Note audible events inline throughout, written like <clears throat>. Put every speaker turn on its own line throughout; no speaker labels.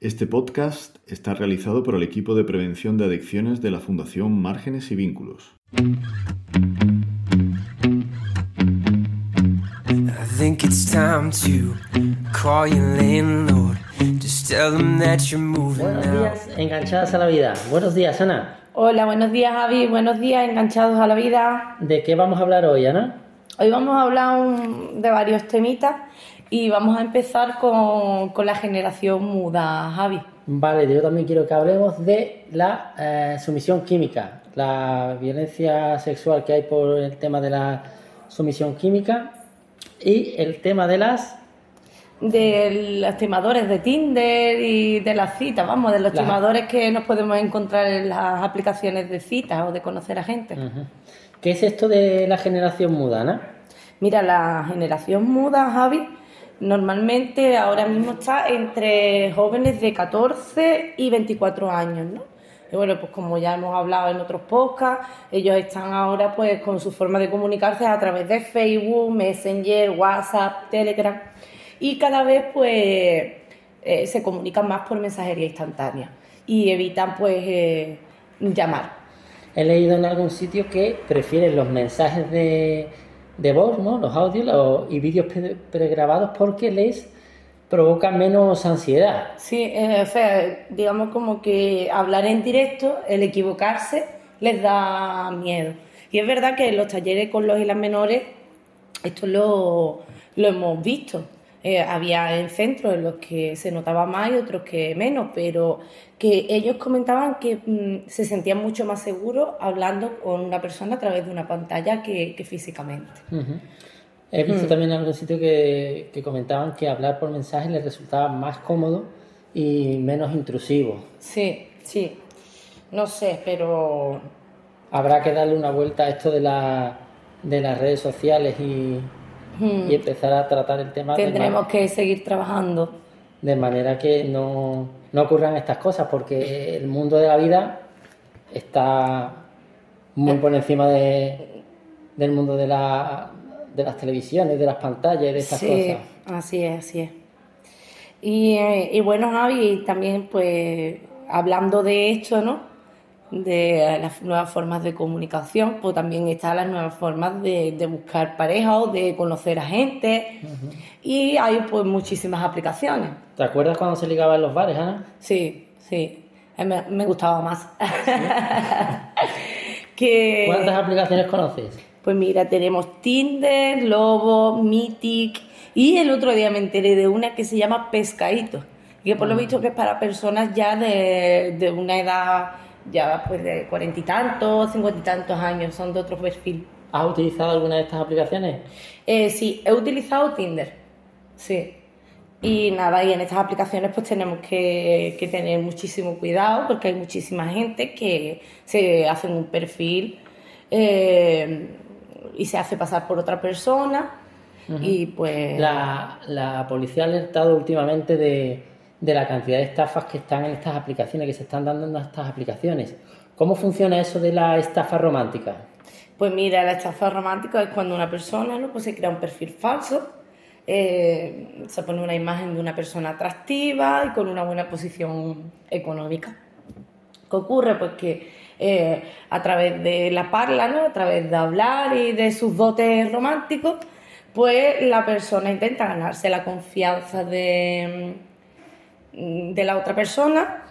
Este podcast está realizado por el equipo de prevención de adicciones de la Fundación Márgenes y Vínculos.
Buenos días, enganchadas a la vida. Buenos días, Ana.
Hola, buenos días, Javi. Buenos días, enganchados a la vida.
¿De qué vamos a hablar hoy, Ana?
Hoy vamos a hablar de varios temitas y vamos a empezar con, la generación muda, Javi.
Vale, yo también quiero que hablemos de la eh, sumisión química, la violencia sexual que hay por el tema de la sumisión química y el tema de las
de los timadores de Tinder y de las citas, vamos, de los timadores que nos podemos encontrar en las aplicaciones de citas o de conocer a gente.
¿Qué es esto de la generación muda, Ana?
Mira, la generación muda, Javi, normalmente ahora mismo está entre jóvenes de 14 y 24 años, ¿no? Y bueno, pues como ya hemos hablado en otros podcasts, ellos están ahora pues con su forma de comunicarse a través de Facebook, Messenger, WhatsApp, Telegram y cada vez pues eh, se comunican más por mensajería instantánea y evitan pues eh, llamar.
He leído en algún sitio que prefieren los mensajes de, de voz, ¿no? los audios y vídeos pregrabados porque les provoca menos ansiedad.
Sí, eh, o sea, digamos como que hablar en directo, el equivocarse, les da miedo. Y es verdad que en los talleres con los y las menores, esto lo, lo hemos visto. Eh, había en centros en los que se notaba más y otros que menos, pero que ellos comentaban que mm, se sentían mucho más seguros hablando con una persona a través de una pantalla que, físicamente.
He visto mm. también en algún sitio que, que, comentaban que hablar por mensaje les resultaba más cómodo y menos intrusivo.
Sí, sí. No sé, pero...
Habrá que darle una vuelta a esto de, la, de las redes sociales y, y empezar a tratar el tema.
Tendremos que seguir trabajando.
De manera que no, no ocurran estas cosas, porque el mundo de la vida está muy por encima de, del mundo de, la, de las televisiones, de las pantallas de estas
sí, Así es, así es. Y, eh, y bueno, Javi, también pues hablando de esto, ¿no? De las nuevas formas de comunicación, pues también están las nuevas formas de, buscar pareja o de conocer a gente. Y hay pues muchísimas aplicaciones.
¿Te acuerdas cuando se ligaba en los bares, Ana?
Sí, sí. Me, gustaba más. <laughs>
¿Cuántas aplicaciones conoces?
Pues mira, tenemos Tinder, Lobo, Mythic y el otro día me enteré de una que se llama Pescadito, que por lo visto que es para personas ya de, de una edad ya pues de cuarenta y tantos, cincuenta y tantos años, son de otro perfil.
¿Has utilizado alguna de estas aplicaciones?
Eh, sí, he utilizado Tinder, sí. Y nada, y en estas aplicaciones pues tenemos que, tener muchísimo cuidado porque hay muchísima gente que se hacen un perfil eh, y se hace pasar por otra persona y pues...
La, la policía ha alertado últimamente de de la cantidad de estafas que están en estas aplicaciones, que se están dando en estas aplicaciones. ¿Cómo funciona eso de la estafa romántica?
Pues mira, la estafa romántica es cuando una persona ¿no? pues se crea un perfil falso, eh, se pone una imagen de una persona atractiva y con una buena posición económica. ¿Qué ocurre? Pues que eh, a través de la parla, ¿no? a través de hablar y de sus dotes románticos, pues la persona intenta ganarse la confianza de, de la otra persona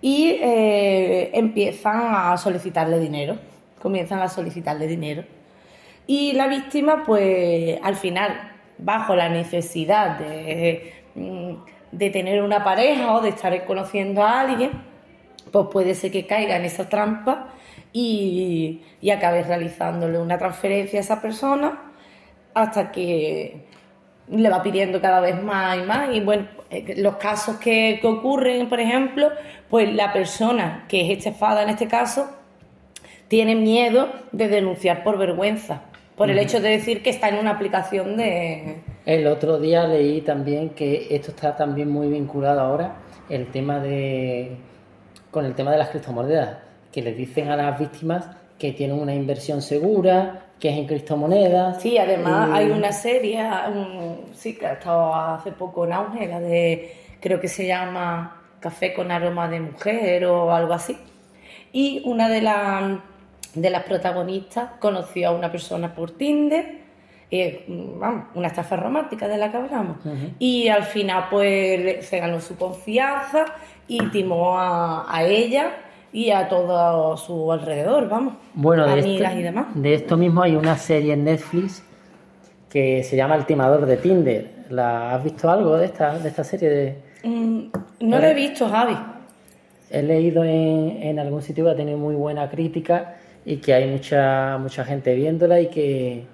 y eh, empiezan a solicitarle dinero, comienzan a solicitarle dinero. Y la víctima, pues al final, bajo la necesidad de, mm, de tener una pareja o de estar conociendo a alguien, pues puede ser que caiga en esa trampa y, y acabe realizándole una transferencia a esa persona hasta que le va pidiendo cada vez más y más. Y bueno, los casos que, ocurren, por ejemplo, pues la persona que es estafada en este caso tiene miedo de denunciar por vergüenza, por el hecho de decir que está en una aplicación de...
El otro día leí también que esto está también muy vinculado ahora, el tema de... con el tema de las criptomonedas, que les dicen a las víctimas que tienen una inversión segura, que es en criptomonedas.
Sí, además hay una serie, sí, que ha estado hace poco en auge, la de, creo que se llama café con aroma de mujer o algo así. Y una de, las de las protagonistas conoció a una persona por Tinder, eh, vamos, una estafa romántica de la que hablamos. Y al final pues se ganó su confianza y timó a, a ella y a todo su alrededor, vamos.
Bueno, de
amigas
esto,
y demás.
de esto mismo hay una serie en Netflix que se llama El timador de Tinder. ¿La, ¿Has visto algo de esta, de esta serie? De,
Mm, no lo he visto, Javi.
he leído en, en algún sitio que ha tenido muy buena crítica y que hay mucha, mucha gente viéndola y que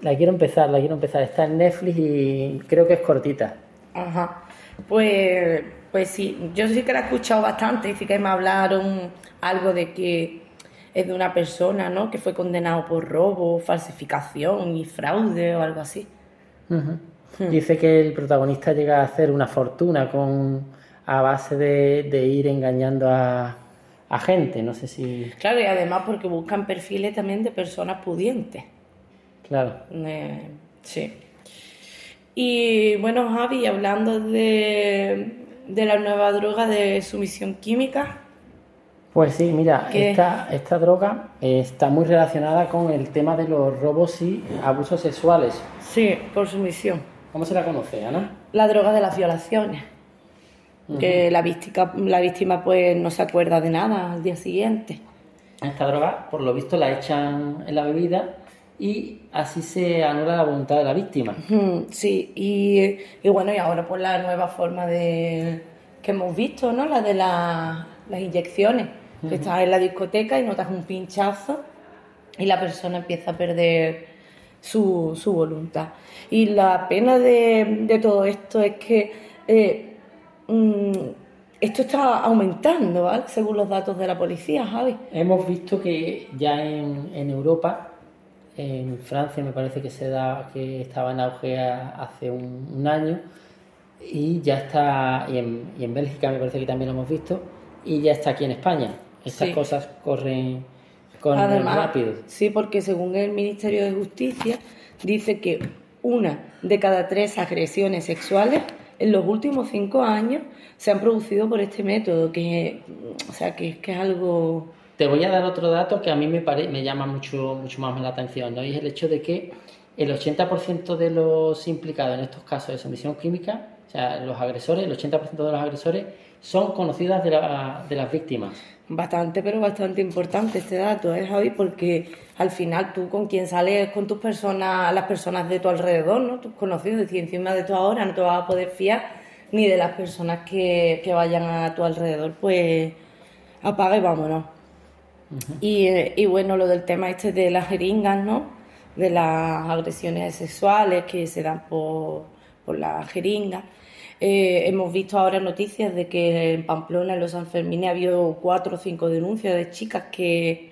la quiero empezar, la quiero empezar. Está en Netflix y creo que es cortita.
Ajá. Pues, pues sí, yo sí que la he escuchado bastante y sí que me hablaron algo de que es de una persona, ¿no? Que fue condenado por robo, falsificación y fraude o algo así.
Ujú. Dice que el protagonista llega a hacer una fortuna con a base de, de ir engañando a, a gente. No sé si.
Claro, y además porque buscan perfiles también de personas pudientes.
Claro.
Eh, sí. Y bueno, Javi, hablando de, de la nueva droga de sumisión química,
Pues sí, mira, esta, esta droga eh, está muy relacionada con el tema de los robos y abusos sexuales.
sí, por sumisión.
¿Cómo se la conoce, Ana?
La droga de las violaciones. Que la víctima, la víctima pues no se acuerda de nada al día siguiente.
Esta droga, por lo visto, la echan en la bebida y así se anula la voluntad de la víctima.
Sí, y, y bueno, y ahora pues la nueva forma de que hemos visto, ¿no? La de la- las inyecciones. Que estás en la discoteca y notas un pinchazo y la persona empieza a perder su, su voluntad. Y la pena de, de todo esto es que eh, mm, esto está aumentando, ¿vale? Según los datos de la policía, Javi.
Hemos visto que ya en, en Europa, en Francia me parece que se da que estaba en auge hace un, un año y ya está y en, y en Bélgica me parece que también lo hemos visto y ya está aquí en España. Estas
Sí.
cosas corren, corren
Además,
rápido.
Sí, porque según el Ministerio de Justicia dice que una de cada tres agresiones sexuales en los últimos cinco años se han producido por este método, que, o sea, que, que es algo...
Te voy a dar otro dato que a mí me, pare- me llama mucho, más la atención, ¿no? y es el hecho de que el 80% de los implicados en estos casos de sumisión química, o sea, los agresores, el 80% de los agresores son conocidas de, la- de las víctimas.
Bastante, pero bastante importante este dato, ¿eh, Javi? Porque al final tú con quien sales con tus personas, las personas de tu alrededor, ¿no? Tus conocidos, es decir, encima de tu ahora no te vas a poder fiar ni de las personas que vayan a tu alrededor, pues apaga y vámonos. Y, eh, y bueno, lo del tema este de las jeringas, ¿no? De las agresiones sexuales que se dan por, por las jeringas. Eh, hemos visto ahora noticias de que en Pamplona, en los Sanfermines, ha habido cuatro o cinco denuncias de chicas que,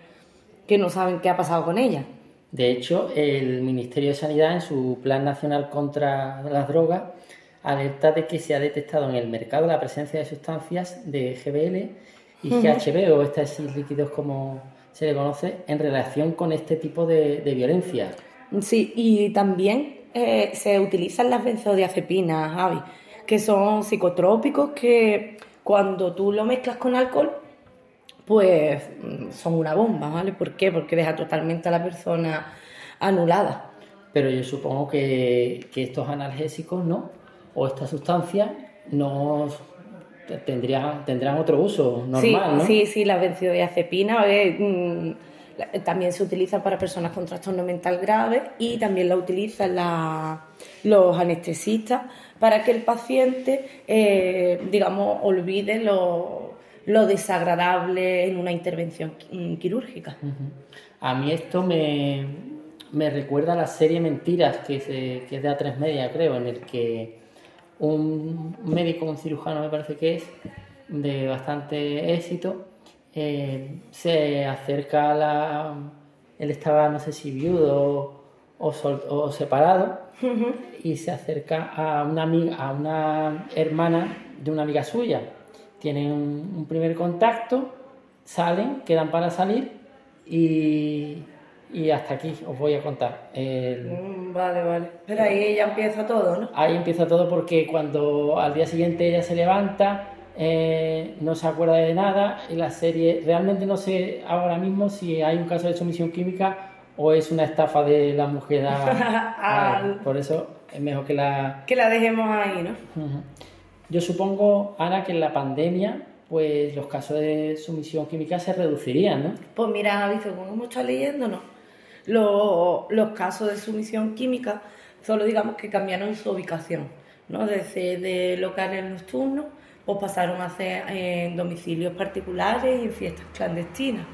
que no saben qué ha pasado con ellas.
De hecho, el Ministerio de Sanidad, en su Plan Nacional contra las Drogas, alerta de que se ha detectado en el mercado la presencia de sustancias de GBL y GHB, o estos líquidos como se le conoce, en relación con este tipo de, de violencia.
Sí, y también eh, se utilizan las benzodiazepinas, Javi, que son psicotrópicos que cuando tú lo mezclas con alcohol, pues mm, son una bomba, ¿vale? ¿Por qué? Porque deja totalmente a la persona anulada.
Pero yo supongo que, que estos analgésicos, ¿no? O estas sustancias no tendrían, tendrán otro uso normal,
sí,
¿no?
sí, sí, las benzodiazepinas eh, mm, la- también se utilizan para personas con trastorno mental grave y también la utilizan la- los anestesistas para que el paciente, eh, digamos, olvide lo, lo desagradable en una intervención qui- quirúrgica.
A mí esto me, me recuerda a la serie Mentiras, que, se, que es de A3 Media, creo, en el que un médico, un cirujano, me parece que es, de bastante éxito, eh, se acerca a la... Él estaba, no sé si viudo o, sol- o separado, y se acerca a una, amiga, a una hermana de una amiga suya. Tienen un, un primer contacto, salen, quedan para salir y, y hasta aquí os voy a contar. El-
Mm, Vale, vale. Pero ahí ya empieza todo, ¿no?
ahí empieza todo porque cuando al día siguiente ella se levanta, eh, no se acuerda de nada. En la serie, realmente no sé ahora mismo si hay un caso de sumisión química o es una estafa de la mujer a, <laughs> Por eso es mejor que la...
Que la dejemos ahí, ¿no?
Yo supongo, Ana, que en la pandemia pues los casos de sumisión química se reducirían, ¿no?
Pues mira, visto como hemos estado leyendo, ¿no? Los, los casos de sumisión química solo digamos que cambiaron su ubicación, ¿no? Desde de locales nocturnos, pues pasaron a ser en domicilios particulares y en fiestas clandestinas.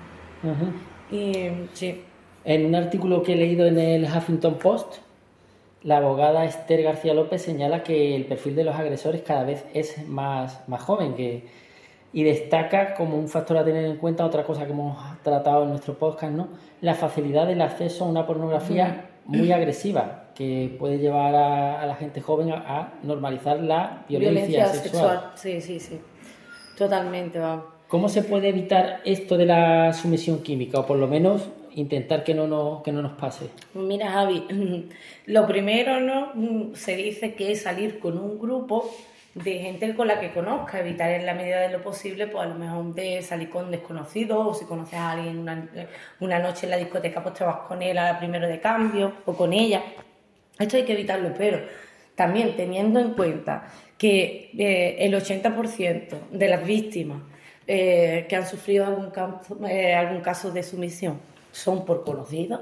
Y sí.
En un artículo que he leído en el Huffington Post, la abogada Esther García López señala que el perfil de los agresores cada vez es más, más joven, que y destaca como un factor a tener en cuenta otra cosa que hemos tratado en nuestro podcast, ¿no? La facilidad del acceso a una pornografía muy agresiva que puede llevar a, la gente joven a, normalizar la violencia, sexual.
Sí, sí, sí. Totalmente, vamos.
¿Cómo se puede evitar esto de la sumisión química o por lo menos intentar que no nos, que no nos pase?
Mira, Javi, <clears throat> lo primero no se dice que es salir con un grupo de gente con la que conozca, evitar en la medida de lo posible, pues a lo mejor de salir con desconocidos, o si conoces a alguien una, una noche en la discoteca, pues te vas con él a la primero de cambio, o con ella. Esto hay que evitarlo, pero también teniendo en cuenta que eh, el 80% de las víctimas eh, que han sufrido algún, eh, algún caso de sumisión son por conocidos,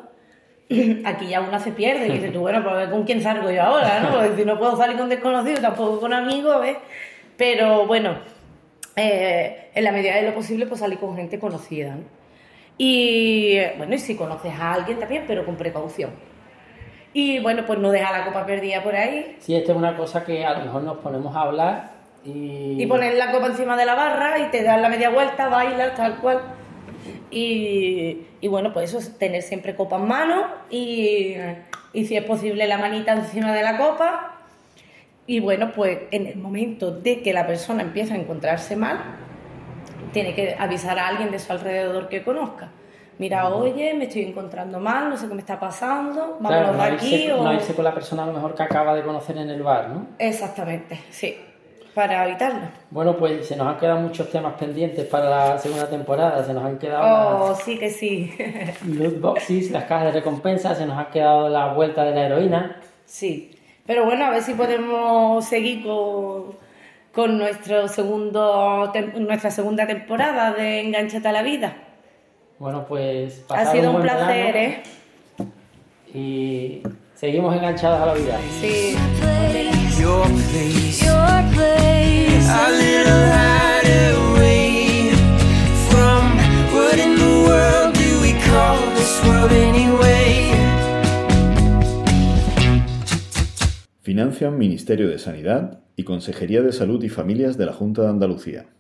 <laughs> aquí ya una se pierde y dice tú, bueno, pues con quién salgo yo ahora, ¿no? Porque si no puedo salir con desconocidos, tampoco con amigos, ¿ves? Pero bueno, eh, en la medida de lo posible, pues salir con gente conocida, ¿no? Y bueno, y si conoces a alguien también, pero con precaución. Y bueno, pues no deja la copa perdida por ahí.
Sí, esto es una cosa que a lo mejor nos ponemos a hablar y...
Y poner la copa encima de la barra y te das la media vuelta, bailas, tal cual. Y, bueno, pues eso es tener siempre copa en mano y, si es posible la manita encima de la copa. Y bueno, pues en el momento de que la persona empieza a encontrarse mal, tiene que avisar a alguien de su alrededor que conozca. Mira, oye, me estoy encontrando mal, no sé qué me está pasando, vámonos de aquí.
o... no irse con la persona a lo mejor que acaba de conocer en el bar, ¿no?
Exactamente, sí para evitarlo.
Bueno, pues se nos han quedado muchos temas pendientes para la segunda temporada. Se nos han quedado.
Oh, sí que sí. <laughs>
loot boxes, las cajas de recompensa, se nos ha quedado la vuelta de la heroína.
Sí, pero bueno, a ver si podemos seguir con, con nuestro segundo, nuestra segunda temporada de Enganchate a la Vida.
Bueno, pues.
Ha sido un, placer, ¿eh?
Y seguimos enganchados a la vida.
Sí.
Financian Ministerio de Sanidad y Consejería de Salud y Familias de la Junta de Andalucía.